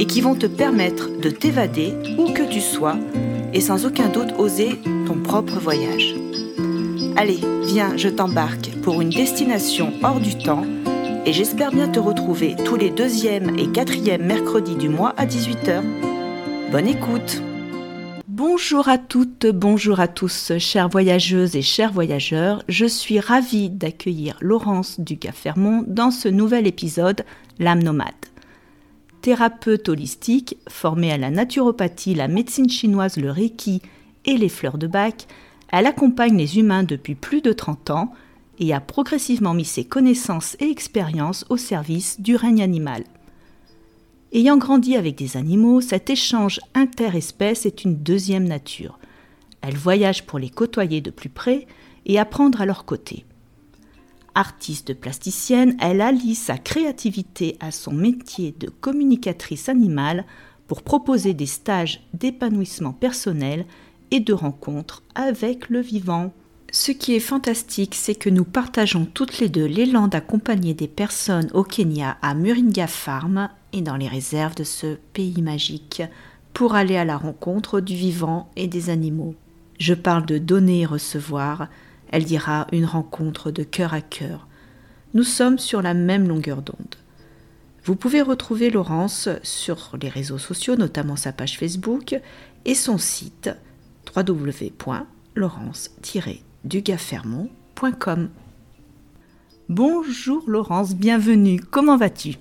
et qui vont te permettre de t'évader où que tu sois et sans aucun doute oser ton propre voyage. Allez, viens, je t'embarque pour une destination hors du temps et j'espère bien te retrouver tous les deuxièmes et quatrièmes mercredis du mois à 18h. Bonne écoute Bonjour à toutes, bonjour à tous, chères voyageuses et chers voyageurs. Je suis ravie d'accueillir Laurence Ducas-Fermont dans ce nouvel épisode L'âme nomade. Thérapeute holistique, formée à la naturopathie, la médecine chinoise, le reiki et les fleurs de bac, elle accompagne les humains depuis plus de 30 ans et a progressivement mis ses connaissances et expériences au service du règne animal. Ayant grandi avec des animaux, cet échange interespèce est une deuxième nature. Elle voyage pour les côtoyer de plus près et apprendre à leur côté. Artiste plasticienne, elle allie sa créativité à son métier de communicatrice animale pour proposer des stages d'épanouissement personnel et de rencontres avec le vivant. Ce qui est fantastique, c'est que nous partageons toutes les deux l'élan d'accompagner des personnes au Kenya à Muringa Farm et dans les réserves de ce pays magique pour aller à la rencontre du vivant et des animaux. Je parle de donner et recevoir, elle dira une rencontre de cœur à cœur. Nous sommes sur la même longueur d'onde. Vous pouvez retrouver Laurence sur les réseaux sociaux, notamment sa page Facebook et son site www.laurence-dugafermont.com. Bonjour Laurence, bienvenue. Comment vas-tu?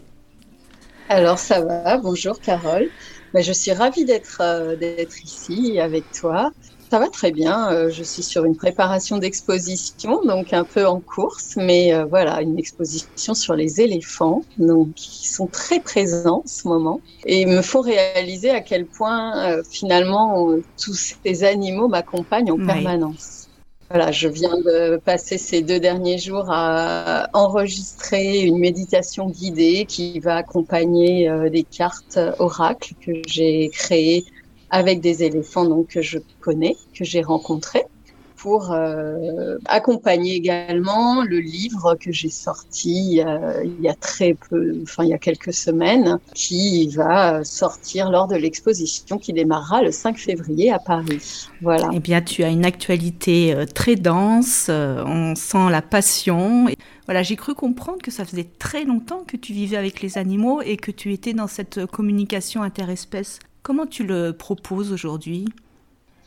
Alors ça va, bonjour Carole. Ben, je suis ravie d'être euh, d'être ici avec toi. Ça va très bien. Euh, je suis sur une préparation d'exposition, donc un peu en course, mais euh, voilà, une exposition sur les éléphants, donc qui sont très présents en ce moment, et me font réaliser à quel point euh, finalement tous ces animaux m'accompagnent en permanence. Voilà, je viens de passer ces deux derniers jours à enregistrer une méditation guidée qui va accompagner des cartes oracles que j'ai créées avec des éléphants donc que je connais, que j'ai rencontrés pour euh, accompagner également le livre que j'ai sorti euh, il y a très peu, enfin il y a quelques semaines, qui va sortir lors de l'exposition qui démarrera le 5 février à Paris. Voilà. Eh bien, tu as une actualité euh, très dense, on sent la passion. Voilà, j'ai cru comprendre que ça faisait très longtemps que tu vivais avec les animaux et que tu étais dans cette communication interespèce. Comment tu le proposes aujourd'hui?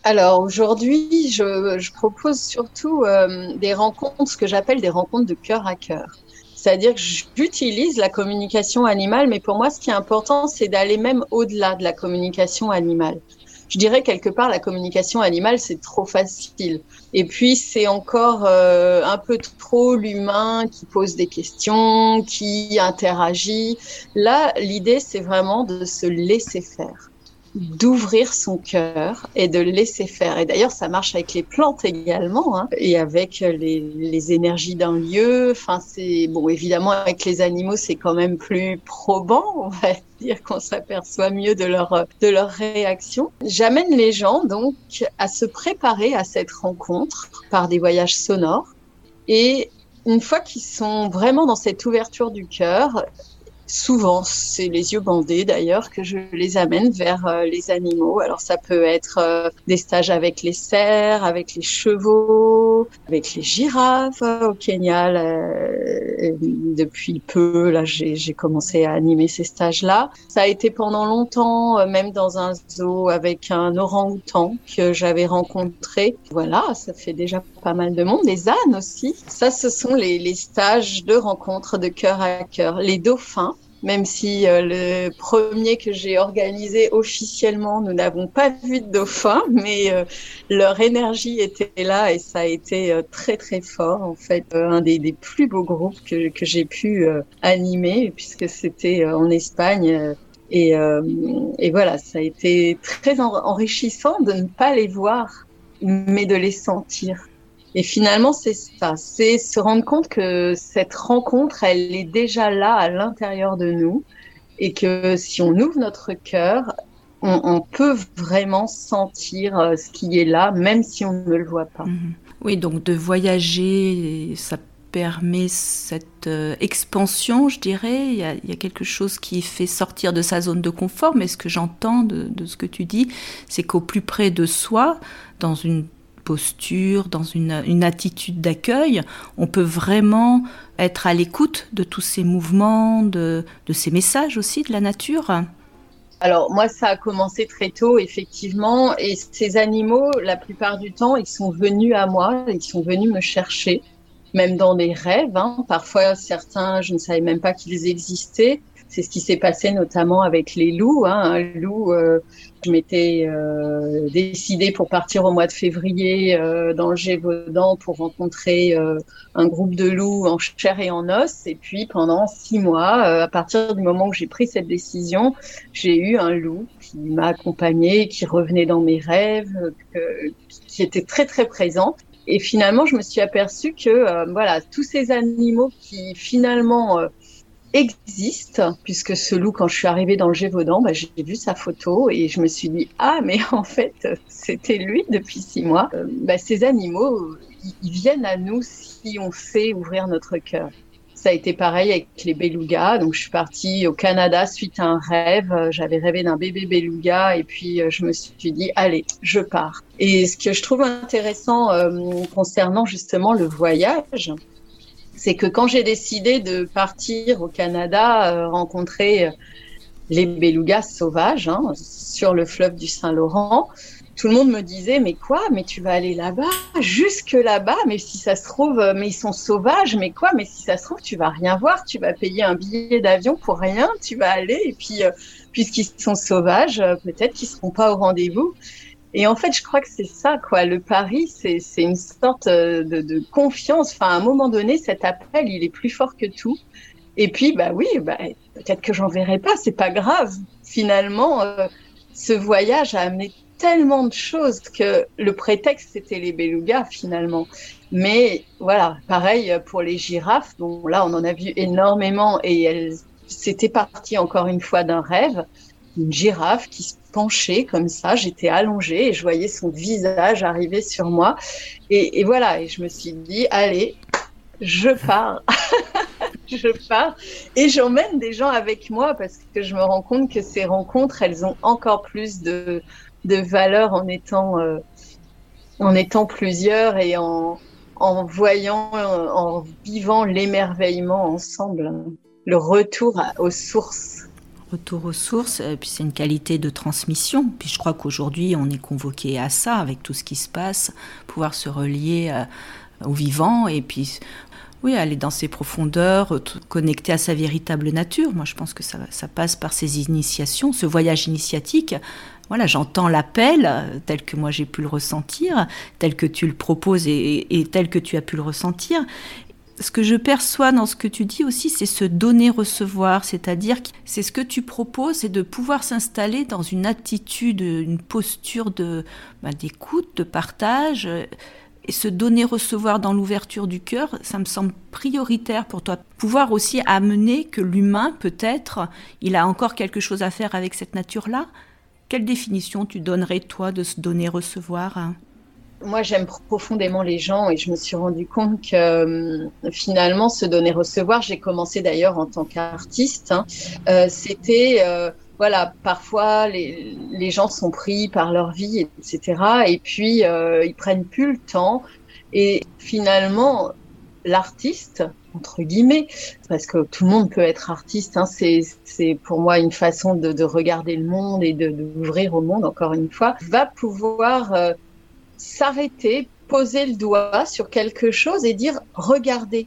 Alors aujourd'hui, je, propose surtout euh, des rencontres, ce que j'appelle des rencontres de cœur à cœur. C'est-à-dire que j'utilise la communication animale, mais pour moi, ce qui est important, c'est d'aller même au-delà de la communication animale. Je dirais quelque part, la communication animale, c'est trop facile. Et puis, c'est encore euh, un peu trop l'humain qui pose des questions, qui interagit. Là, l'idée, c'est vraiment de se laisser faire d'ouvrir son cœur et de laisser faire. Et d'ailleurs, ça marche avec les plantes également, hein, et avec les, les énergies d'un lieu. Enfin, c'est bon, évidemment, avec les animaux, c'est quand même plus probant, on va dire qu'on s'aperçoit mieux de leur de leur réaction. J'amène les gens donc à se préparer à cette rencontre par des voyages sonores et une fois qu'ils sont vraiment dans cette ouverture du cœur, Souvent, c'est les yeux bandés d'ailleurs que je les amène vers euh, les animaux. Alors ça peut être euh, des stages avec les cerfs, avec les chevaux, avec les girafes au Kenya. depuis peu, là, j'ai commencé à animer ces stages-là. Ça a été pendant longtemps, euh, même dans un zoo avec un orang-outan que j'avais rencontré. Voilà, ça fait déjà pas mal de monde. Les ânes aussi. Ça, ce sont les, les stages de rencontres de cœur à cœur. Les dauphins même si euh, le premier que j'ai organisé officiellement, nous n'avons pas vu de dauphins, mais euh, leur énergie était là et ça a été euh, très très fort. En fait, un des, des, plus beaux groupes que, que j'ai pu animer, puisque c'était en Espagne Et, et, voilà, ça a été très enrichissant de ne pas les voir, mais de les sentir. Et finalement, c'est ça, c'est se rendre compte que cette rencontre, elle est déjà là à l'intérieur de nous et que si on ouvre notre cœur, on, peut vraiment sentir euh, ce qui est là, même si on ne le voit pas. Mhm. Oui, donc de voyager, ça permet cette euh, expansion, je dirais. Il y, a, quelque chose qui fait sortir de sa zone de confort, mais ce que j'entends de, de, ce que tu dis, c'est qu'au plus près de soi, dans une posture, dans une, attitude d'accueil, on peut vraiment être à l'écoute de tous ces mouvements, de, ces messages aussi de la nature. Alors moi, ça a commencé très tôt, effectivement, et ces animaux, la plupart du temps, ils sont venus à moi, ils sont venus me chercher, même dans des rêves. Hein. Parfois, certains, je ne savais même pas qu'ils existaient. C'est ce qui s'est passé notamment avec les loups. Hein. Un loup, euh, je m'étais euh, décidée pour partir au mois de février euh, dans le Gévaudan pour rencontrer euh, un groupe de loups en chair et en os. Et puis pendant six mois, à partir du moment où j'ai pris cette décision, j'ai eu un loup qui m'a accompagnée, qui revenait dans mes rêves, qui était très très présent. Et finalement, je me suis aperçue que voilà, tous ces animaux qui finalement existe, puisque ce loup, quand je suis arrivée dans le Gévaudan, bah, j'ai vu sa photo et je me suis dit, ah, mais en fait, c'était lui depuis six mois. Euh, bah, ces animaux, ils viennent à nous si on sait ouvrir notre cœur. Ça a été pareil avec les belugas. Donc, je suis partie au Canada suite à un rêve. J'avais rêvé d'un bébé beluga et puis euh, je me suis dit, allez, je pars. Et ce que je trouve intéressant euh, concernant justement le voyage, c'est que quand j'ai décidé de partir au Canada euh, rencontrer euh, les belugas sauvages hein, sur le fleuve du Saint-Laurent, tout le monde me disait mais quoi? Mais tu vas aller là-bas jusque là-bas? Mais si ça se trouve euh, mais ils sont sauvages mais quoi? Mais si ça se trouve tu vas rien voir tu vas payer un billet d'avion pour rien tu vas aller et puis puisqu'ils sont sauvages peut-être qu'ils seront pas au rendez-vous et en fait, je crois que c'est ça, quoi. Le pari, c'est une sorte euh, de, de, confiance. Enfin, à un moment donné, cet appel, il est plus fort que tout. Et puis, bah oui, bah, peut-être que j'en verrai pas, c'est pas grave. Finalement, euh, ce voyage a amené tellement de choses que le prétexte, c'était les belugas, finalement. Mais voilà, pareil pour les girafes. Bon, là, on en a vu énormément et elles, c'était parti encore une fois d'un rêve une girafe qui se penchait comme ça. J'étais allongée et je voyais son visage arriver sur moi. Et, voilà, et je me suis dit, allez, je pars. je pars et j'emmène des gens avec moi parce que je me rends compte que ces rencontres, elles ont encore plus de, de valeur en étant, euh, en étant plusieurs et en, en voyant, en vivant l'émerveillement ensemble, le retour aux sources retour aux sources, et puis c'est une qualité de transmission. Puis je crois qu'aujourd'hui, on est convoqué à ça, avec tout ce qui se passe, pouvoir se relier euh, au vivant, et puis oui, aller dans ses profondeurs, connecter à sa véritable nature. Moi, je pense que ça, ça passe par ces initiations, ce voyage initiatique. Voilà, j'entends l'appel euh, tel que moi j'ai pu le ressentir, tel que tu le proposes et, tel que tu as pu le ressentir ce que je perçois dans ce que tu dis aussi, c'est ce donner-recevoir, c'est-à-dire c'est ce que tu proposes, c'est de pouvoir s'installer dans une attitude, une posture de bah, d'écoute, de partage. Et se donner-recevoir dans l'ouverture du cœur, ça me semble prioritaire pour toi. Pouvoir aussi amener que l'humain, peut-être, il a encore quelque chose à faire avec cette nature-là. Quelle définition tu donnerais, toi, de se donner-recevoir hein? Moi, j'aime profondément les gens et je me suis rendu compte que euh, finalement, se donner recevoir, j'ai commencé d'ailleurs en tant qu'artiste. Hein, euh, C'était euh, voilà, parfois les, les, gens sont pris par leur vie, etc. Et puis ils prennent plus le temps. Et finalement, l'artiste, entre guillemets, parce que tout le monde peut être artiste, hein, c'est pour moi une façon de, de, regarder le monde et d'ouvrir au monde, encore une fois, va pouvoir s'arrêter, poser le doigt sur quelque chose et dire regardez.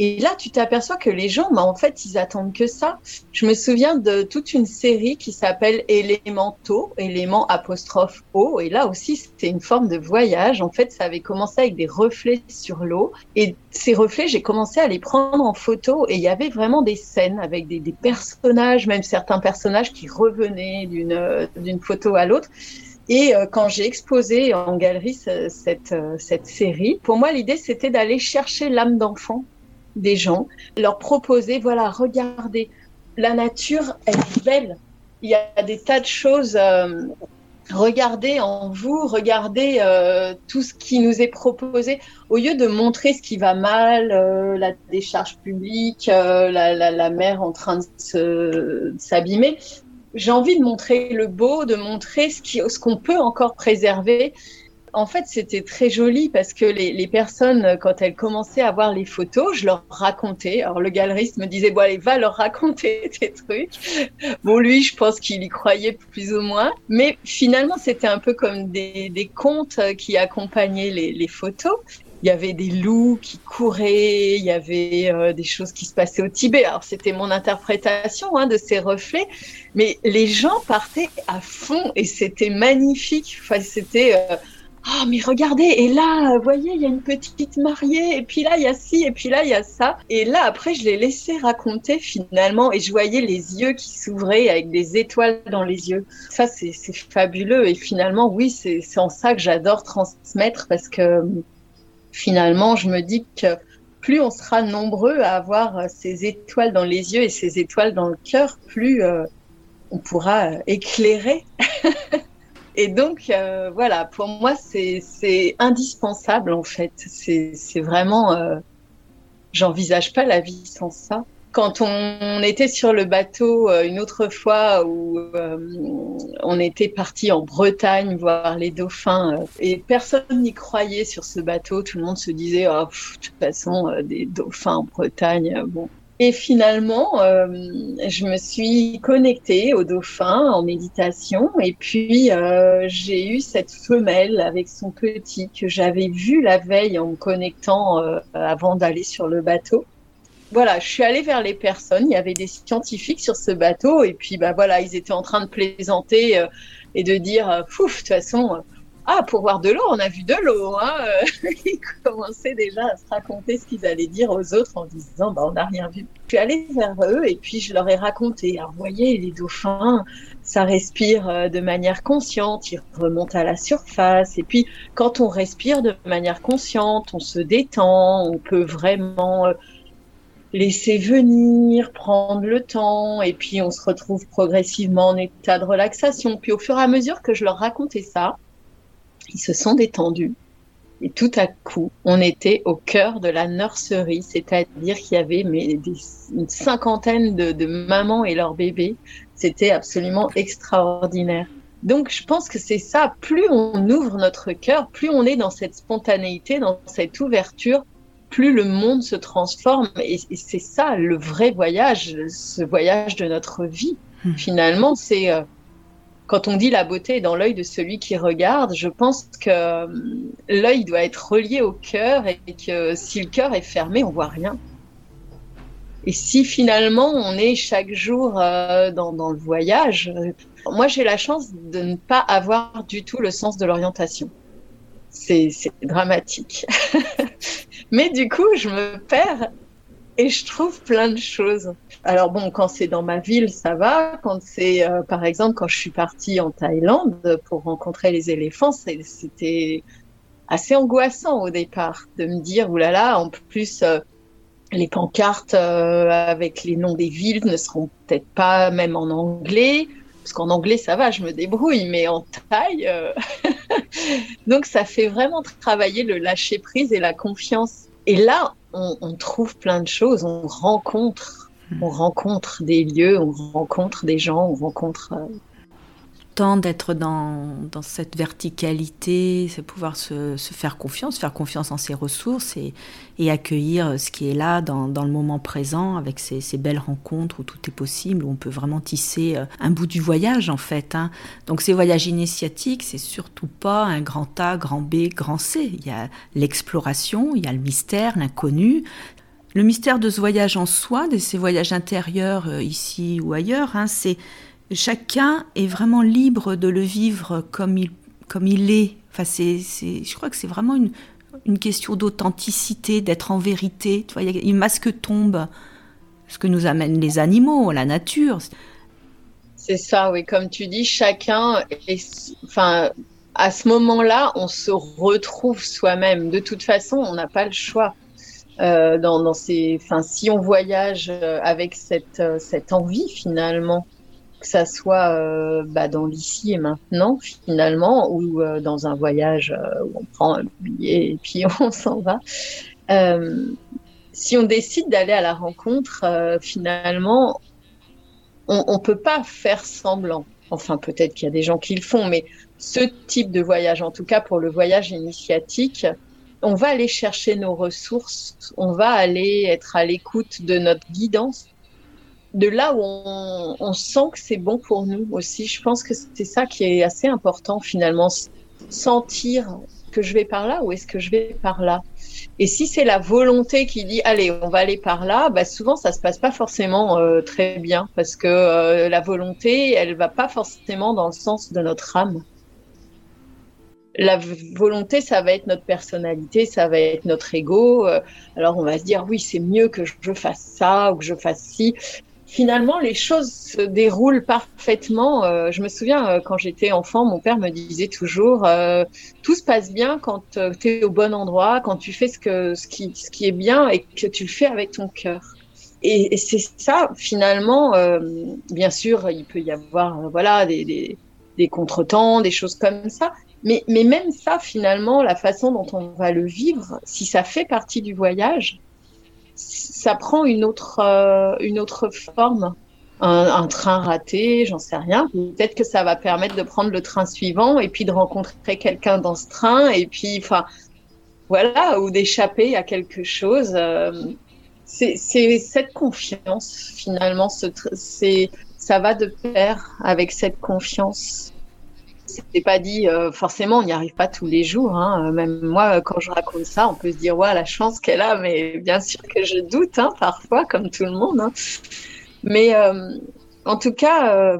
Et là, tu t'aperçois que les gens, bah, en fait, ils attendent que ça. Je me souviens de toute une série qui s'appelle Élémentaux, élément apostrophe eau. Et là aussi, c'était une forme de voyage. En fait, ça avait commencé avec des reflets sur l'eau. Et ces reflets, j'ai commencé à les prendre en photo. Et il y avait vraiment des scènes avec des, des personnages, même certains personnages qui revenaient d'une d'une photo à l'autre. Et euh, quand j'ai exposé en galerie cette, euh, cette série, pour moi, l'idée, c'était d'aller chercher l'âme d'enfant des gens, leur proposer, voilà, regardez, la nature, elle est belle. Il y a des tas de choses. Euh, regardez en vous, regardez tout ce qui nous est proposé. Au lieu de montrer ce qui va mal, la décharge publique, la, la, la, mer en train de s'abîmer, j'ai envie de montrer le beau, de montrer ce qu'on ce peut encore préserver en fait, c'était très joli parce que les, personnes, quand elles commençaient à voir les photos, je leur racontais. Alors, le galeriste me disait, bon, allez, va leur raconter tes trucs. Bon, lui, je pense qu'il y croyait plus ou moins. Mais finalement, c'était un peu comme des, contes qui accompagnaient les, photos. Il y avait des loups qui couraient, il y avait euh, des choses qui se passaient au Tibet. Alors c'était mon interprétation hein, de ces reflets, mais les gens partaient à fond et c'était magnifique. Enfin, c'était euh, ah, mais regardez, et là, vous voyez, il y a une petite mariée, et puis là, il y a ci, et puis là, il y a ça. Et là, après, je l'ai laissé raconter finalement, et je voyais les yeux qui s'ouvraient avec des étoiles dans les yeux. Ça, c'est fabuleux. Et finalement, oui, c'est en ça que j'adore transmettre, parce que finalement, je me dis que plus on sera nombreux à avoir ces étoiles dans les yeux et ces étoiles dans le cœur, plus euh, on pourra éclairer Et donc, euh, voilà, pour moi, c'est indispensable, en fait. C'est vraiment... Euh, J'envisage pas la vie sans ça. Quand on était sur le bateau euh, une autre fois où euh, on était parti en Bretagne voir les dauphins et personne n'y croyait sur ce bateau, tout le monde se disait oh, de toute façon des dauphins en Bretagne, bon et finalement, euh, je me suis connectée au dauphin en méditation et puis euh, j'ai eu cette femelle avec son petit que j'avais vu la veille en me connectant euh, avant d'aller sur le bateau. Voilà, je suis allée vers les personnes. Il y avait des scientifiques sur ce bateau et puis bah voilà, ils étaient en train de plaisanter et de dire, pouf, de toute façon ah, pour voir de l'eau, on a vu de l'eau. Hein Ils commençaient déjà à se raconter ce qu'ils allaient dire aux autres en disant bah, on n'a rien vu. Je suis allée vers eux et puis je leur ai raconté. Alors, vous voyez, les dauphins, ça respire euh, de manière consciente, ils remontent à la surface. Et puis, quand on respire de manière consciente, on se détend, on peut vraiment euh, laisser venir, prendre le temps, et puis on se retrouve progressivement en état de relaxation. Puis au fur et à mesure que je leur racontais ça, ils se sont détendus. Et tout à coup, on était au cœur de la nurserie, c'est-à-dire qu'il y avait mais, une cinquantaine de, mamans et leurs bébés. C'était absolument extraordinaire. Donc, je pense que c'est ça. Plus on ouvre notre cœur, plus on est dans cette spontanéité, dans cette ouverture, plus le monde se transforme. Et, c'est ça le vrai voyage, ce voyage de notre vie. Hmm. Finalement, c'est euh, quand on dit la beauté est dans l'œil de celui qui regarde, je pense que euh, l'œil doit être relié au cœur et que si le cœur est fermé, on voit rien. Et si finalement on est chaque jour euh, dans, dans, le voyage, moi j'ai la chance de ne pas avoir du tout le sens de l'orientation. C'est dramatique. Mais du coup, je me perds et je trouve plein de choses. Alors bon, quand c'est dans ma ville, ça va. Quand c'est, euh, par exemple, quand je suis partie en Thaïlande pour rencontrer les éléphants, c'était assez angoissant au départ de me dire, oulala, en plus, euh, les pancartes euh, avec les noms des villes ne seront peut-être pas même en anglais. Parce qu'en anglais, ça va, je me débrouille, mais en thaï. Donc, ça fait vraiment travailler le lâcher prise et la confiance. Et là, on, trouve plein de choses, on rencontre, hmm. on rencontre des lieux, on rencontre des gens, on rencontre euh, d'être dans, cette verticalité, c'est pouvoir se, faire confiance, faire confiance en ses ressources et, accueillir ce qui est là dans, le moment présent avec ces, ces, belles rencontres où tout est possible, où on peut vraiment tisser euh, un bout du voyage en fait. Hein. Donc ces voyages initiatiques, c'est surtout pas un grand A, grand B, grand C. Il y a l'exploration, il y a le mystère, l'inconnu, le mystère de ce voyage en soi, de ces voyages intérieurs euh, ici ou ailleurs, hein, c'est chacun est vraiment libre de le vivre comme il, comme il est. Enfin, c'est, je crois que c'est vraiment une, une question d'authenticité, d'être en vérité. Tu vois, il masque tombe, ce que nous amènent les animaux, la nature. C'est ça, oui. Comme tu dis, chacun est, enfin, à ce moment-là, on se retrouve soi-même. De toute façon, on n'a pas le choix. Euh, dans, dans ces, enfin, si on voyage euh, avec cette, euh, cette envie finalement, que ça soit euh, bah, dans l'ici et maintenant finalement, ou euh, dans un voyage où on prend un billet et puis on s'en va. si on décide d'aller à la rencontre, finalement, on ne peut pas faire semblant. Enfin, peut-être qu'il y a des gens qui le font, mais ce type de voyage, en tout cas pour le voyage initiatique, on va aller chercher nos ressources, on va aller être à l'écoute de notre guidance, de là où on, sent que c'est bon pour nous aussi. Je pense que c'est ça qui est assez important finalement, sentir que je vais par là ou est-ce que je vais par là. Et si c'est la volonté qui dit allez, on va aller par là, bah souvent ça se passe pas forcément euh, très bien parce que euh, la volonté, elle va pas forcément dans le sens de notre âme la volonté, ça va être notre personnalité, ça va être notre ego. Euh, alors on va se dire oui, c'est mieux que je fasse ça ou que je fasse ci. Finalement, les choses se déroulent parfaitement. Euh, je me souviens euh, quand j'étais enfant, mon père me disait toujours tout se passe bien quand tu es au bon endroit, quand tu fais ce qui est bien et que tu le fais avec ton cœur. Et, c'est ça finalement. bien sûr, il peut y avoir voilà des, contretemps, des choses comme ça. Mais même ça, finalement, la façon dont on va le vivre, si ça fait partie du voyage, ça prend une autre, euh, une autre forme. Un, train raté, j'en sais rien. Peut-être que ça va permettre de prendre le train suivant et puis de rencontrer quelqu'un dans ce train et puis, enfin, voilà, ou d'échapper à quelque chose. Euh, c'est cette confiance, finalement, c'est ça va de pair avec cette confiance c'est pas dit euh, forcément, on n'y arrive pas tous les jours. Hein. Même moi, quand je raconte ça, on peut se dire ouais la chance qu'elle a, mais bien sûr que je doute hein, parfois, comme tout le monde. Hein. Mais euh, en tout cas, euh,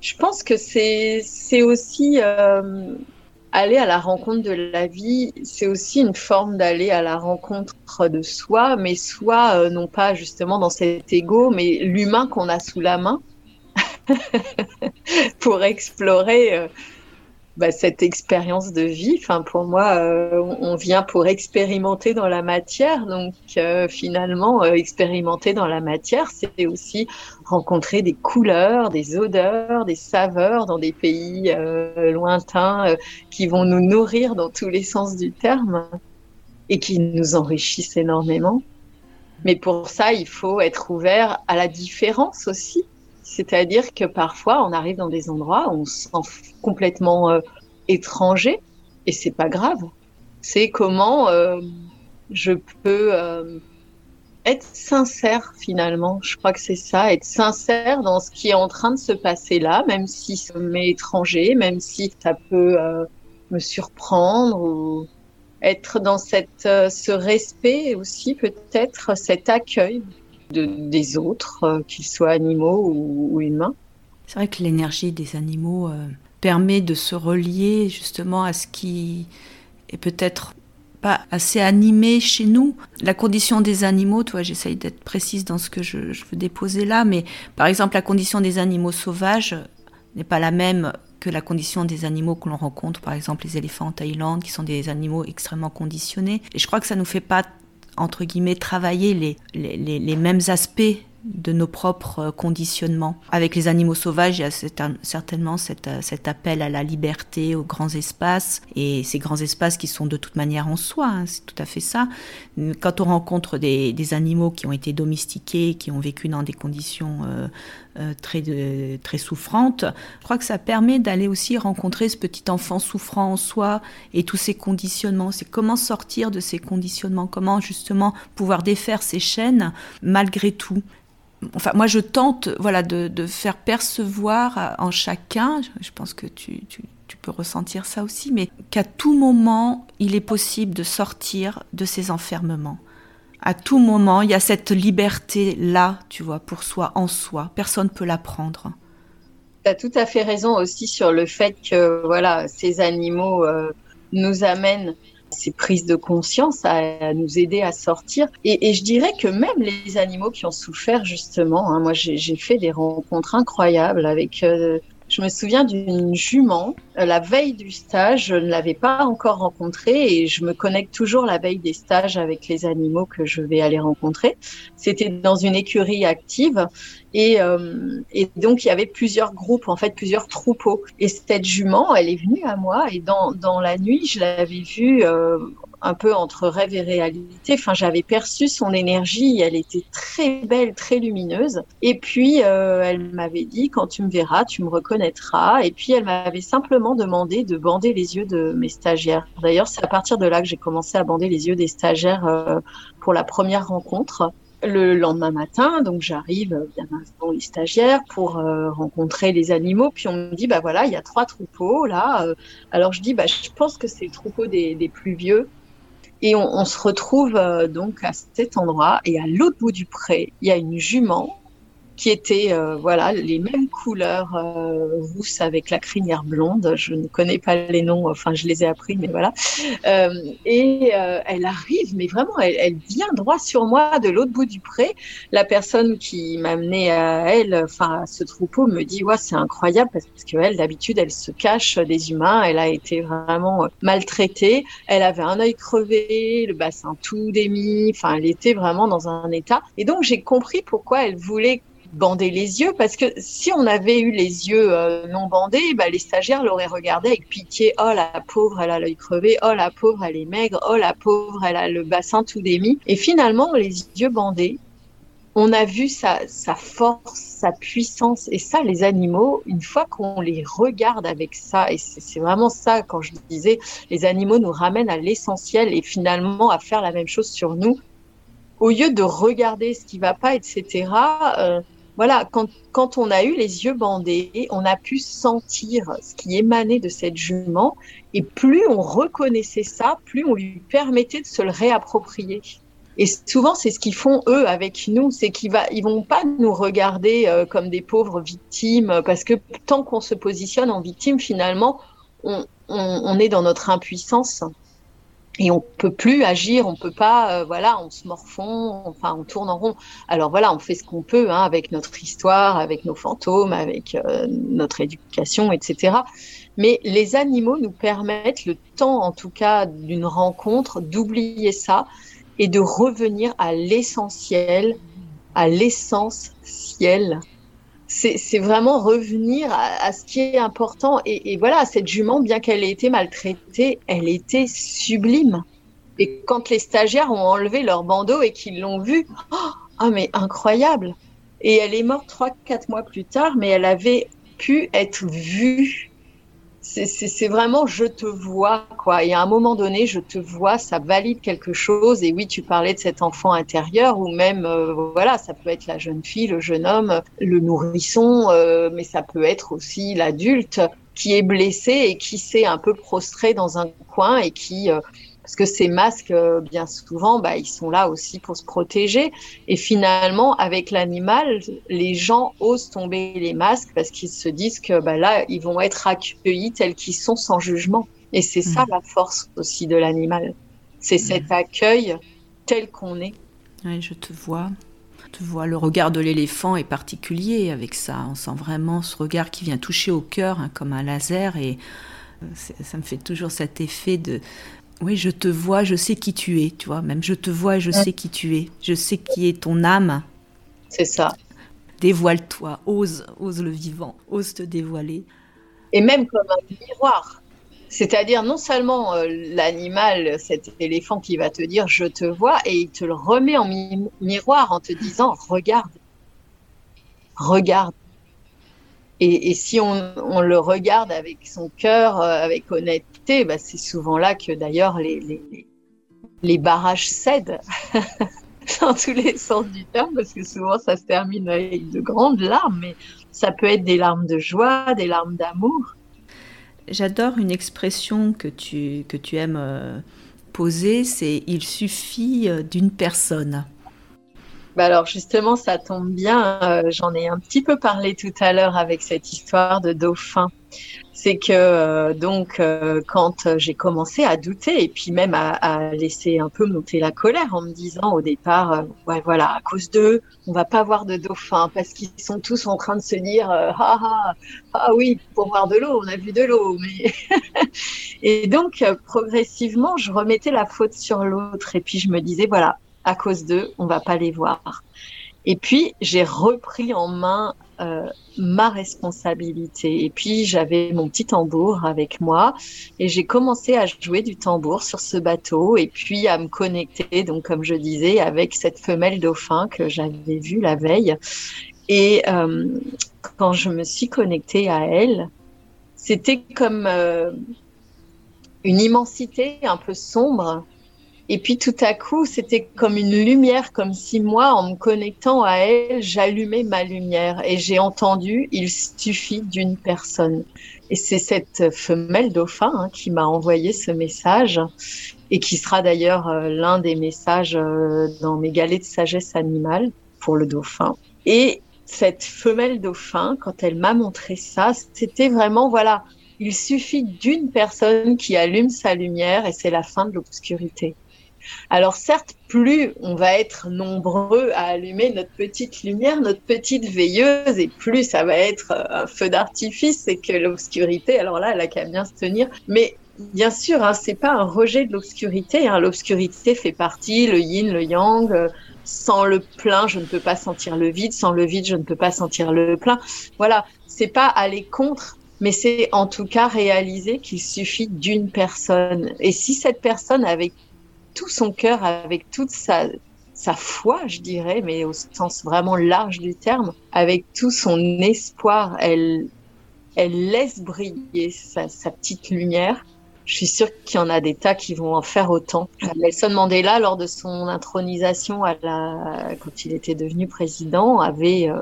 je pense que c'est c'est aussi aller à la rencontre de la vie. C'est aussi une forme d'aller à la rencontre de soi, mais soi non pas justement dans cet ego, mais l'humain qu'on a sous la main. pour explorer euh, bah, cette expérience de vie. Enfin, pour moi, euh, on vient pour expérimenter dans la matière. Donc, euh, finalement, expérimenter dans la matière, c'est aussi rencontrer des couleurs, des odeurs, des saveurs dans des pays lointains qui vont nous nourrir dans tous les sens du terme et qui nous enrichissent énormément. Mais pour ça, il faut être ouvert à la différence aussi. C'est-à-dire que parfois, on arrive dans des endroits où on se sent complètement euh, étranger et c'est pas grave. C'est comment euh, je peux euh, être sincère finalement. Je crois que c'est ça, être sincère dans ce qui est en train de se passer là, même si ça m'est étranger, même si ça peut me surprendre ou être dans cette, ce respect aussi, peut-être cet accueil des autres, euh, qu'ils soient animaux ou, humains. C'est vrai que l'énergie des animaux euh, permet de se relier justement à ce qui est peut-être pas assez animé chez nous. La condition des animaux, toi, j'essaye d'être précise dans ce que je, veux déposer là, mais par exemple, la condition des animaux sauvages n'est pas la même que la condition des animaux que l'on rencontre, par exemple les éléphants en Thaïlande, qui sont des animaux extrêmement conditionnés. Et je crois que ça nous fait pas entre guillemets, travailler les, les, les, mêmes aspects de nos propres conditionnements. Avec les animaux sauvages, il y a certainement cet, cet, appel à la liberté, aux grands espaces, et ces grands espaces qui sont de toute manière en soi, hein, c'est tout à fait ça. Quand on rencontre des, des, animaux qui ont été domestiqués, qui ont vécu dans des conditions euh, euh, très, très souffrantes, je crois que ça permet d'aller aussi rencontrer ce petit enfant souffrant en soi et tous ces conditionnements. C'est comment sortir de ces conditionnements, comment justement pouvoir défaire ces chaînes malgré tout enfin, moi, je tente, voilà, de, faire percevoir en chacun. Je pense que tu, peux ressentir ça aussi, mais qu'à tout moment, il est possible de sortir de ces enfermements. À tout moment, il y a cette liberté-là, tu vois, pour soi, en soi. Personne ne peut la prendre. Tu as tout à fait raison aussi sur le fait que voilà, ces animaux euh, nous amènent ces prises de conscience, à, nous aider à sortir. Et, je dirais que même les animaux qui ont souffert, justement, hein, moi j'ai fait des rencontres incroyables avec euh, je me souviens d'une jument. Euh, la veille du stage, je ne l'avais pas encore rencontrée et je me connecte toujours la veille des stages avec les animaux que je vais aller rencontrer. C'était dans une écurie active et, euh, donc il y avait plusieurs groupes, en fait plusieurs troupeaux. Et cette jument, elle est venue à moi et dans, dans la nuit, je l'avais vue euh, un peu entre rêve et réalité. Enfin, j'avais perçu son énergie, elle était très belle, très lumineuse. Et puis, euh, elle m'avait dit, quand tu me verras, tu me reconnaîtras. Et puis, elle m'avait simplement demandé de bander les yeux de mes stagiaires. D'ailleurs, c'est à partir de là que j'ai commencé à bander les yeux des stagiaires euh, pour la première rencontre le lendemain matin, donc j'arrive bien avant les stagiaires pour euh, rencontrer les animaux. Puis on me dit bah voilà, il y a trois troupeaux là. alors je dis bah je pense que c'est le troupeau des plus vieux. Et on, se retrouve euh, donc à cet endroit. Et à l'autre bout du pré, il y a une jument qui était euh, voilà les mêmes couleurs euh, rousses avec la crinière blonde. Je ne connais pas les noms, enfin je les ai appris, mais voilà. Euh, et elle arrive, mais vraiment, elle, vient droit sur moi de l'autre bout du pré. La personne qui m'a amené à elle, enfin à ce troupeau, me dit ouais c'est incroyable parce que elle d'habitude elle se cache des humains. Elle a été vraiment maltraitée. Elle avait un œil crevé, le bassin tout démis. Enfin elle était vraiment dans un état. Et donc j'ai compris pourquoi elle voulait bander les yeux parce que si on avait eu les yeux euh, non bandés, bah, les stagiaires l'auraient regardé avec pitié. Oh la pauvre, elle a l'œil crevé. Oh la pauvre, elle est maigre. Oh la pauvre, elle a le bassin tout démis. Et finalement, les yeux bandés, on a vu sa, force, sa puissance. Et ça, les animaux, une fois qu'on les regarde avec ça, et c'est vraiment ça quand je disais, les animaux nous ramènent à l'essentiel et finalement à faire la même chose sur nous. Au lieu de regarder ce qui va pas, etc., voilà, quand, on a eu les yeux bandés, on a pu sentir ce qui émanait de cette jument, et plus on reconnaissait ça, plus on lui permettait de se le réapproprier. Et souvent, c'est ce qu'ils font eux avec nous, c'est qu'ils ils vont pas nous regarder euh, comme des pauvres victimes, parce que tant qu'on se positionne en victime, finalement, on est dans notre impuissance et on peut plus agir, on peut pas, euh, voilà, on se morfond, enfin, on tourne en rond. Alors voilà, on fait ce qu'on peut hein, avec notre histoire, avec nos fantômes, avec euh, notre éducation, etc. Mais les animaux nous permettent, le temps en tout cas d'une rencontre, d'oublier ça et de revenir à l'essentiel, à l'essence ciel c'est vraiment revenir à, ce qui est important. Et, voilà, cette jument, bien qu'elle ait été maltraitée, elle était sublime. Et quand les stagiaires ont enlevé leur bandeau et qu'ils l'ont vue, oh, ah mais incroyable. Et elle est morte trois, quatre mois plus tard, mais elle avait pu être vue c'est vraiment je te vois quoi. Et à un moment donné, je te vois, ça valide quelque chose. Et oui, tu parlais de cet enfant intérieur ou même euh, voilà, ça peut être la jeune fille, le jeune homme, le nourrisson, euh, mais ça peut être aussi l'adulte qui est blessé et qui s'est un peu prostré dans un coin et qui euh, parce que ces masques, euh, bien souvent, bah, ils sont là aussi pour se protéger. Et finalement, avec l'animal, les gens osent tomber les masques parce qu'ils se disent que bah, là, ils vont être accueillis tels qu'ils sont sans jugement. Et c'est ça mmh. la force aussi de l'animal. C'est mmh. cet accueil tel qu'on est. Oui, je te vois. Je te vois. Le regard de l'éléphant est particulier avec ça. On sent vraiment ce regard qui vient toucher au cœur hein, comme un laser et euh, ça me fait toujours cet effet de oui, je te vois, je sais qui tu es, tu vois. Même je te vois et je sais qui tu es. Je sais qui est ton âme. C'est ça. Dévoile-toi, ose, ose le vivant, ose te dévoiler. Et même comme un miroir. C'est-à-dire non seulement euh, l'animal, cet éléphant qui va te dire je te vois, et il te le remet en miroir en te disant regarde, regarde. Et, si on, le regarde avec son cœur, euh, avec honnêteté, bah, c'est souvent là que d'ailleurs les, barrages cèdent. dans tous les sens du terme, parce que souvent ça se termine avec de grandes larmes, mais ça peut être des larmes de joie, des larmes d'amour. J'adore une expression que tu, que tu aimes euh, poser, c'est il suffit euh, d'une personne. Bah alors justement, ça tombe bien. Euh, j'en ai un petit peu parlé tout à l'heure avec cette histoire de dauphin c'est que euh, donc euh, quand j'ai commencé à douter et puis même à, laisser un peu monter la colère en me disant au départ ouais voilà à cause d'eux on va pas voir de dauphins parce qu'ils sont tous en train de se dire ah, ah ah oui pour voir de l'eau on a vu de l'eau et donc progressivement je remettais la faute sur l'autre et puis je me disais voilà à cause d'eux on va pas les voir et puis j'ai repris en main euh, ma responsabilité. Et puis j'avais mon petit tambour avec moi et j'ai commencé à jouer du tambour sur ce bateau et puis à me connecter, donc comme je disais, avec cette femelle dauphin que j'avais vue la veille. Et euh, quand je me suis connectée à elle, c'était comme euh, une immensité un peu sombre et puis tout à coup, c'était comme une lumière, comme si moi, en me connectant à elle, j'allumais ma lumière. Et j'ai entendu, il suffit d'une personne. Et c'est cette femelle dauphin hein, qui m'a envoyé ce message et qui sera d'ailleurs euh, l'un des messages euh, dans mes galets de sagesse animale pour le dauphin. Et cette femelle dauphin, quand elle m'a montré ça, c'était vraiment, voilà, il suffit d'une personne qui allume sa lumière et c'est la fin de l'obscurité. Alors certes, plus on va être nombreux à allumer notre petite lumière, notre petite veilleuse, et plus ça va être euh, un feu d'artifice et que l'obscurité, alors là, elle a qu'à bien se tenir. Mais bien sûr, hein, c'est pas un rejet de l'obscurité. Hein. L'obscurité fait partie, le yin, le yang. Euh, sans le plein, je ne peux pas sentir le vide. Sans le vide, je ne peux pas sentir le plein. Voilà, c'est pas aller contre mais c'est en tout cas réaliser qu'il suffit d'une personne. Et si cette personne avait tout son cœur, avec toute sa, sa foi, je dirais, mais au sens vraiment large du terme, avec tout son espoir, elle, laisse briller sa, petite lumière. Je suis sûre qu'il y en a des tas qui vont en faire autant. Nelson Mandela, lors de son intronisation à la, quand il était devenu président, avait euh,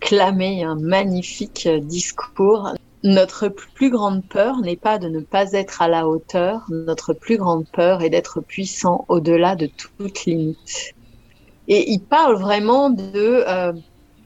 clamé un magnifique discours notre plus grande peur n'est pas de ne pas être à la hauteur, notre plus grande peur est d'être puissant au-delà de toute limite. Et il parle vraiment de, euh,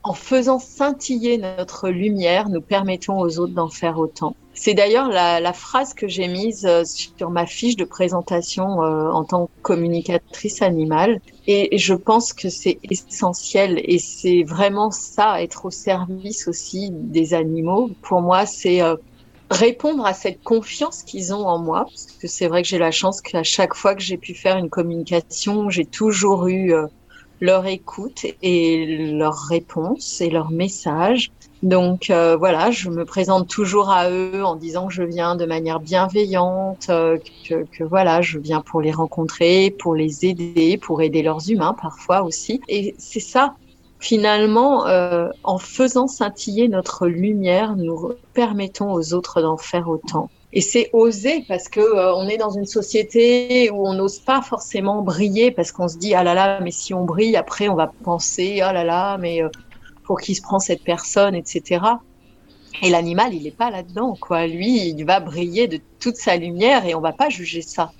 en faisant scintiller notre lumière, nous permettons aux autres d'en faire autant. C'est d'ailleurs la, phrase que j'ai mise euh, sur ma fiche de présentation euh, en tant que communicatrice animale. Et je pense que c'est essentiel et c'est vraiment ça, être au service aussi des animaux. Pour moi, c'est euh, répondre à cette confiance qu'ils ont en moi. Parce que c'est vrai que j'ai la chance qu'à chaque fois que j'ai pu faire une communication, j'ai toujours eu leur écoute et leur réponse et leur message. Donc euh, voilà, je me présente toujours à eux en disant que je viens de manière bienveillante, euh, que, voilà, je viens pour les rencontrer, pour les aider, pour aider leurs humains parfois aussi. Et c'est ça, finalement, euh, en faisant scintiller notre lumière, nous permettons aux autres d'en faire autant. Et c'est oser parce que on est dans une société où on n'ose pas forcément briller parce qu'on se dit ah là là mais si on brille après on va penser ah là là mais pour qui se prend cette personne, etc. Et l'animal, il n'est pas là-dedans, quoi. Lui, il va briller de toute sa lumière et on va pas juger ça.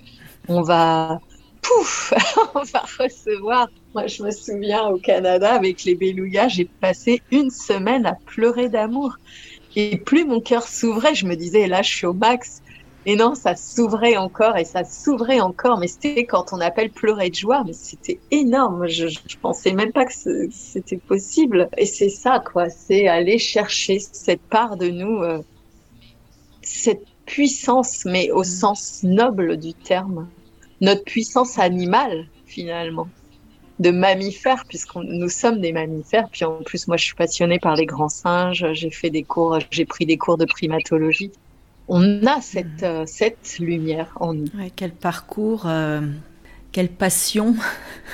On va, pouf, on va recevoir. Moi, je me souviens au Canada avec les belugas, j'ai passé une semaine à pleurer d'amour. Et plus mon cœur s'ouvrait, je me disais, là, je suis au max. Et non, ça s'ouvrait encore et ça s'ouvrait encore. Mais c'était quand on appelle pleurer de joie, mais c'était énorme. Je, je pensais même pas que c'était possible. Et c'est ça, quoi. C'est aller chercher cette part de nous, euh, cette puissance, mais au mm. sens noble du terme. Notre puissance animale, finalement de mammifères, puisque nous sommes des mammifères. Puis en plus, moi, je suis passionnée par les grands singes. J'ai fait des cours, j'ai pris des cours de primatologie on a cette, euh, cette lumière en nous. quel parcours, euh, quelle passion.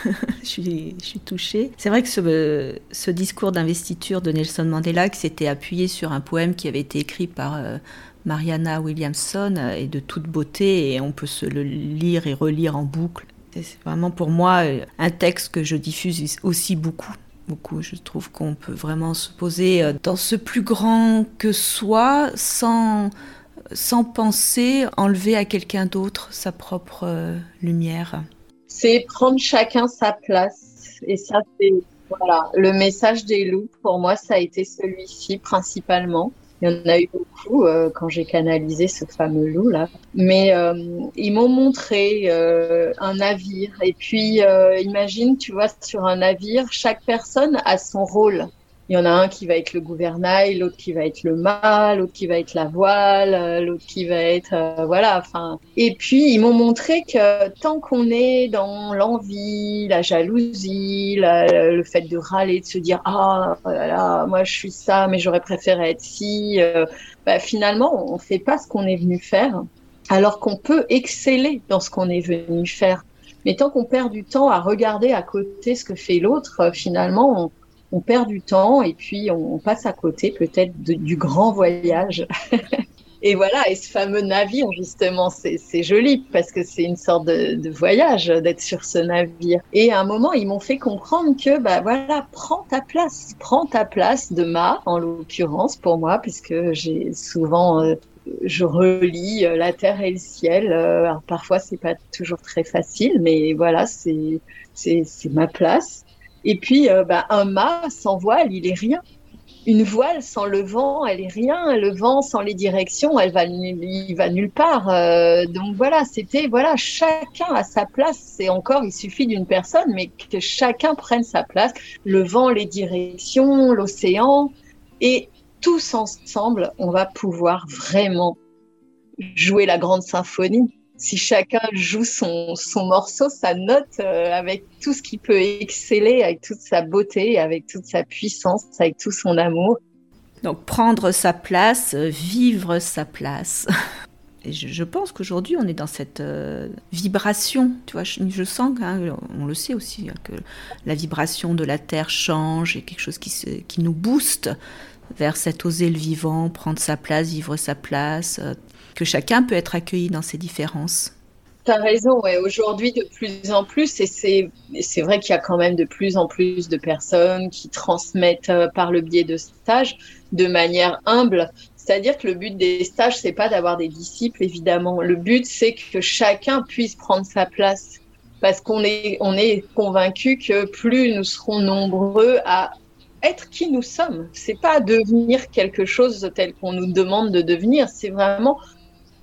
je, suis, touchée. C'est vrai que ce, ce discours d'investiture de Nelson Mandela, qui s'était appuyé sur un poème qui avait été écrit par euh, Mariana Williamson, est de toute beauté et on peut se le lire et relire en boucle. C'est vraiment pour moi un texte que je diffuse aussi beaucoup beaucoup. Je trouve qu'on peut vraiment se poser dans ce plus grand que soi sans sans penser enlever à quelqu'un d'autre sa propre euh, lumière C'est prendre chacun sa place. Et ça, c'est voilà, le message des loups, pour moi, ça a été celui-ci principalement. Il y en a eu beaucoup euh, quand j'ai canalisé ce fameux loup là. Mais euh, ils m'ont montré un navire. Et puis, imagine, tu vois, sur un navire, chaque personne a son rôle. Il y en a un qui va être le gouvernail, l'autre qui va être le mât, l'autre qui va être la voile, euh, l'autre qui va être euh, voilà. Enfin, et puis ils m'ont montré que tant qu'on est dans l'envie, la jalousie, le fait de râler, de se dire ah oh moi je suis ça, mais j'aurais préféré être ci, euh, bah, finalement on fait pas ce qu'on est venu faire, alors qu'on peut exceller dans ce qu'on est venu faire. Mais tant qu'on perd du temps à regarder à côté ce que fait l'autre, finalement on on perd du temps et puis on, passe à côté peut-être du grand voyage. et voilà, et ce fameux navire, justement, c'est joli parce que c'est une sorte de, voyage d'être sur ce navire. Et à un moment, ils m'ont fait comprendre que, bah voilà, prends ta place, prends ta place de ma, en l'occurrence pour moi, puisque j'ai souvent euh, je relis euh, la terre et le ciel. Euh, alors parfois c'est pas toujours très facile, mais voilà, c'est ma place. Et puis, euh, bah, un mât sans voile, il est rien. Une voile sans le vent, elle est rien. Le vent sans les directions, elle va, va nulle part. Euh, donc voilà, c'était voilà, chacun a sa place. C'est encore, il suffit d'une personne, mais que chacun prenne sa place. Le vent, les directions, l'océan, et tous ensemble, on va pouvoir vraiment jouer la grande symphonie si chacun joue son, son morceau, sa note, euh, avec tout ce qui peut exceller, avec toute sa beauté, avec toute sa puissance, avec tout son amour. Donc prendre sa place, euh, vivre sa place. Et je, pense qu'aujourd'hui, on est dans cette euh, vibration. Tu vois, je, sens, hein, on le sait aussi, hein, que la vibration de la Terre change et quelque chose qui, qui nous booste vers cet oser le vivant, prendre sa place, vivre sa place, que chacun peut être accueilli dans ses différences. Tu as raison, ouais. aujourd'hui de plus en plus, et c'est vrai qu'il y a quand même de plus en plus de personnes qui transmettent euh, par le biais de stages de manière humble. C'est-à-dire que le but des stages, c'est pas d'avoir des disciples, évidemment. Le but, c'est que chacun puisse prendre sa place. Parce qu'on est, on est convaincu que plus nous serons nombreux à être qui nous sommes, c'est pas devenir quelque chose tel qu'on nous demande de devenir, c'est vraiment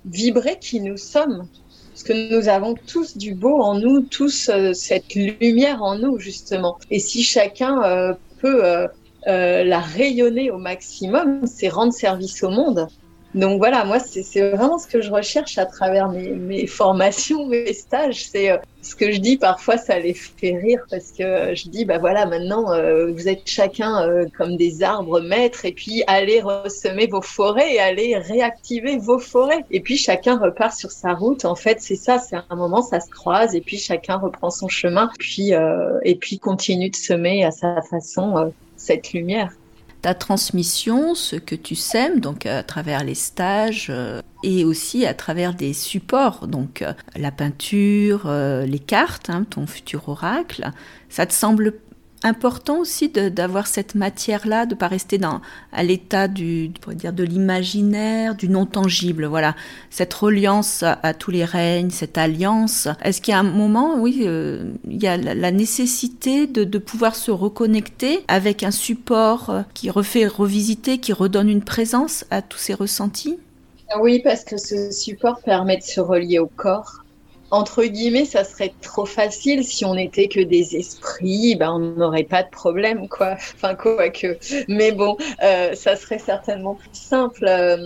vibrer qui nous sommes. Parce que nous avons tous du beau en nous, tous euh, cette lumière en nous, justement. Et si chacun euh, peut euh, la rayonner au maximum, c'est rendre service au monde. Donc voilà, moi, c'est vraiment ce que je recherche à travers mes, mes formations, mes stages. C'est euh, ce que je dis parfois, ça les fait rire parce que je dis, bah voilà, maintenant, euh, vous êtes chacun euh, comme des arbres maîtres et puis allez ressemer vos forêts et allez réactiver vos forêts. Et puis chacun repart sur sa route. En fait, c'est ça, c'est un moment, ça se croise et puis chacun reprend son chemin puis, et puis continue de semer à sa façon cette lumière ta transmission, ce que tu sèmes, donc à travers les stages euh, et aussi à travers des supports, donc euh, la peinture, euh, les cartes, hein, ton futur oracle. Ça te semble important aussi d'avoir cette matière-là, de pas rester dans à l'état de l'imaginaire, du non tangible. Voilà, cette reliance à, tous les règnes, cette alliance. Est-ce qu'il y a un moment, oui, euh, il y a la, nécessité de, de, pouvoir se reconnecter avec un support euh, qui refait revisiter, qui redonne une présence à tous ces ressentis? Oui, parce que ce support permet de se relier au corps entre guillemets, ça serait trop facile si on n'était que des esprits, ben on n'aurait pas de problème, quoi. Enfin, quoi que. Mais bon, euh, ça serait certainement plus simple euh,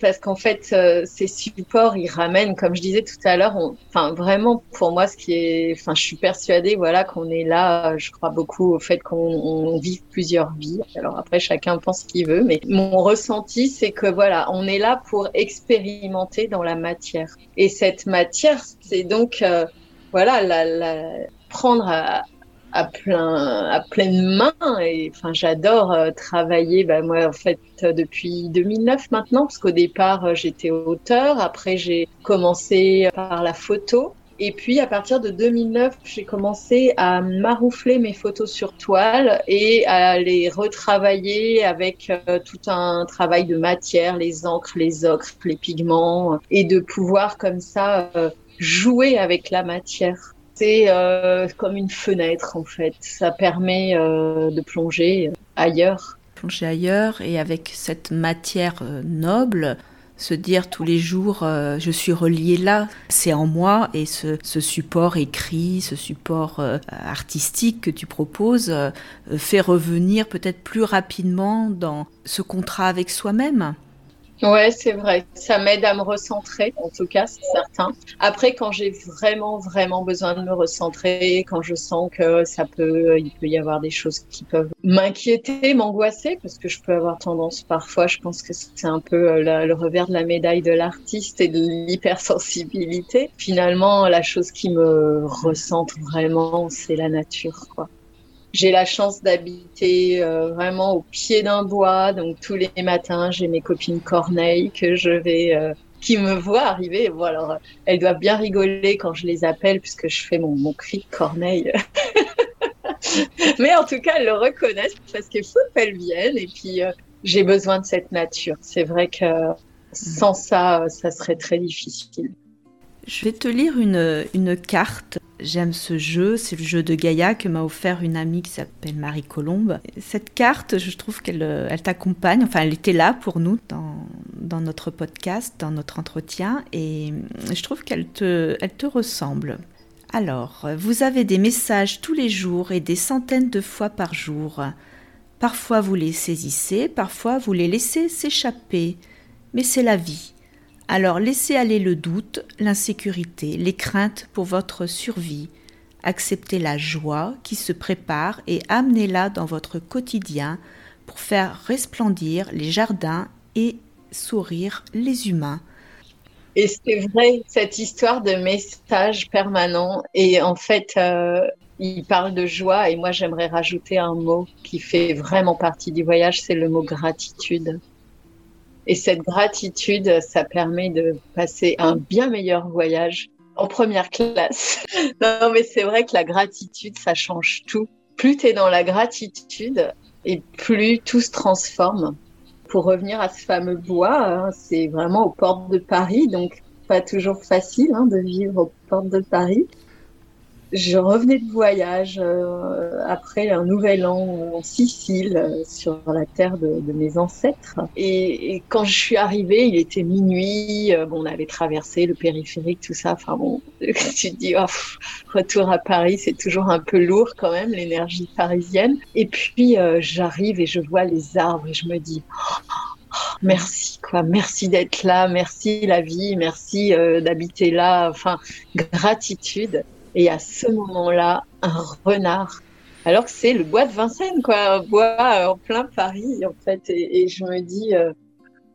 parce qu'en fait, euh, ces supports, ils ramènent, comme je disais tout à l'heure, enfin, vraiment, pour moi, ce qui est, enfin, je suis persuadée, voilà, qu'on est là. Je crois beaucoup au fait qu'on vive plusieurs vies. Alors après, chacun pense ce qu'il veut, mais mon ressenti, c'est que voilà, on est là pour expérimenter dans la matière. Et cette matière, c'est et donc, euh, voilà, la, prendre à, plein, à pleine main. Et enfin, j'adore euh, travailler. Bah, moi, en fait, depuis 2009 maintenant, parce qu'au départ, euh, j'étais auteur. Après, j'ai commencé par la photo. Et puis à partir de 2009, j'ai commencé à maroufler mes photos sur toile et à les retravailler avec euh, tout un travail de matière, les encres, les ocres, les pigments, et de pouvoir comme ça euh, jouer avec la matière. C'est euh, comme une fenêtre en fait. Ça permet de plonger ailleurs. Plonger ailleurs et avec cette matière noble, se dire tous les jours euh, je suis relié là, c'est en moi et ce, support écrit, ce support euh, artistique que tu proposes euh, fait revenir peut-être plus rapidement dans ce contrat avec soi-même. Ouais, c'est vrai. Ça m'aide à me recentrer, en tout cas, c'est certain. Après, quand j'ai vraiment, vraiment besoin de me recentrer, quand je sens que ça peut, il peut y avoir des choses qui peuvent m'inquiéter, m'angoisser, parce que je peux avoir tendance parfois, je pense que c'est un peu euh, le revers de la médaille de l'artiste et de l'hypersensibilité. Finalement, la chose qui me recentre vraiment, c'est la nature, quoi. J'ai la chance d'habiter euh, vraiment au pied d'un bois, donc tous les matins, j'ai mes copines Corneille que je vais, euh, qui me voient arriver. Bon, alors, elles doivent bien rigoler quand je les appelle puisque je fais mon, mon cri de Corneille. Mais en tout cas, elles le reconnaissent parce qu'il faut qu'elles viennent. Et puis, euh, j'ai besoin de cette nature. C'est vrai que sans ça, ça serait très difficile. Je vais te lire une, une carte J'aime ce jeu, c'est le jeu de Gaïa que m'a offert une amie qui s'appelle Marie Colombe. Cette carte, je trouve qu'elle euh, elle t'accompagne, enfin elle était là pour nous dans, dans, notre podcast, dans notre entretien, et je trouve qu'elle te, elle te ressemble. Alors, vous avez des messages tous les jours et des centaines de fois par jour. Parfois vous les saisissez, parfois vous les laissez s'échapper, mais c'est la vie. Alors laissez aller le doute, l'insécurité, les craintes pour votre survie. Acceptez la joie qui se prépare et amenez-la dans votre quotidien pour faire resplendir les jardins et sourire les humains. Et c'est vrai, cette histoire de message permanent. Et en fait, euh, il parle de joie. Et moi, j'aimerais rajouter un mot qui fait vraiment partie du voyage, c'est le mot gratitude. Et cette gratitude, ça permet de passer un bien meilleur voyage en première classe. non, mais c'est vrai que la gratitude, ça change tout. Plus tu es dans la gratitude et plus tout se transforme. Pour revenir à ce fameux bois, hein, c'est vraiment aux portes de Paris, donc pas toujours facile hein, de vivre aux portes de Paris je revenais de voyage euh, après un nouvel an en Sicile, euh, sur la terre de, mes ancêtres. Et, quand je suis arrivée, il était minuit. Euh, bon, on avait traversé le périphérique, tout ça. Enfin bon, tu te dis, oh, retour à Paris, c'est toujours un peu lourd quand même, l'énergie parisienne. Et puis j'arrive et je vois les arbres et je me dis. Oh, merci quoi, merci d'être là, merci la vie, merci d'habiter là, enfin gratitude. Et à ce moment-là, un renard, alors que c'est le bois de Vincennes, quoi, un bois euh, en plein Paris, en fait. Et, je me dis, euh,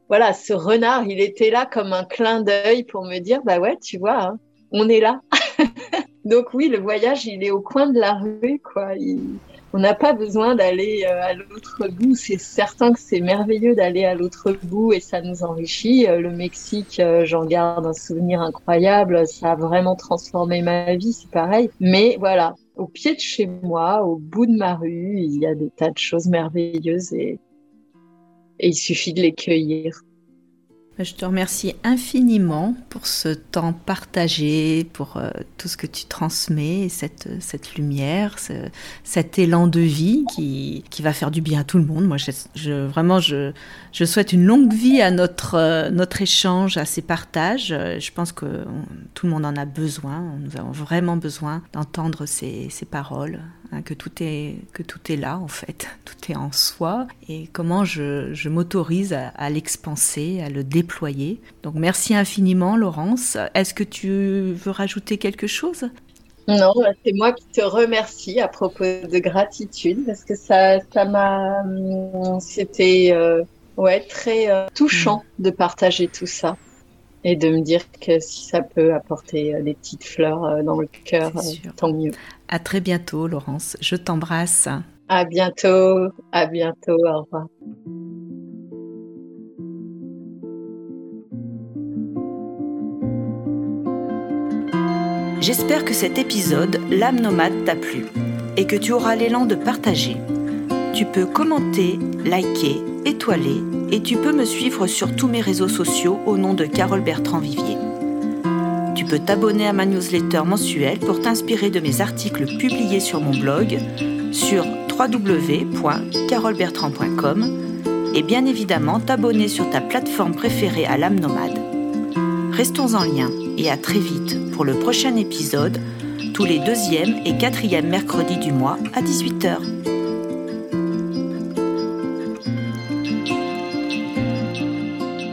voilà, ce renard, il était là comme un clin d'œil pour me dire, bah ouais, tu vois, hein, on est là. Donc oui, le voyage, il est au coin de la rue, quoi on n'a pas besoin d'aller euh, à l'autre bout. C'est certain que c'est merveilleux d'aller à l'autre bout et ça nous enrichit. Euh, le Mexique, euh, j'en garde un souvenir incroyable. Ça a vraiment transformé ma vie, c'est pareil. Mais voilà, au pied de chez moi, au bout de ma rue, il y a des tas de choses merveilleuses et, et il suffit de les cueillir. Je te remercie infiniment pour ce temps partagé, pour euh, tout ce que tu transmets, cette, cette lumière, cet élan de vie qui, qui, va faire du bien à tout le monde. Moi, vraiment, je, je, souhaite une longue vie à notre, euh, notre échange, à ces partages. Je pense que tout le monde en a besoin. Nous avons vraiment besoin d'entendre ces, ces paroles. Hein, que tout est que tout est là en fait, tout est en soi et comment je, je m'autorise à, à l'expanser, à le déployer. Donc merci infiniment Laurence. Est-ce que tu veux rajouter quelque chose? Non, bah, c'est moi qui te remercie à propos de gratitude parce que ça, ça m'a, c'était euh, ouais très euh, touchant mm. de partager tout ça et de me dire que si ça peut apporter euh, des petites fleurs dans le cœur, tant mieux. À très bientôt, Laurence. Je t'embrasse. À bientôt. À bientôt. Au revoir. J'espère que cet épisode, L'âme nomade, t'a plu et que tu auras l'élan de partager. Tu peux commenter, liker, étoiler et tu peux me suivre sur tous mes réseaux sociaux au nom de Carole Bertrand Vivier. Tu peux t'abonner à ma newsletter mensuelle pour t'inspirer de mes articles publiés sur mon blog sur www.carolebertrand.com et bien évidemment t'abonner sur ta plateforme préférée à l'âme nomade. Restons en lien et à très vite pour le prochain épisode, tous les deuxième et quatrième mercredis du mois à 18h.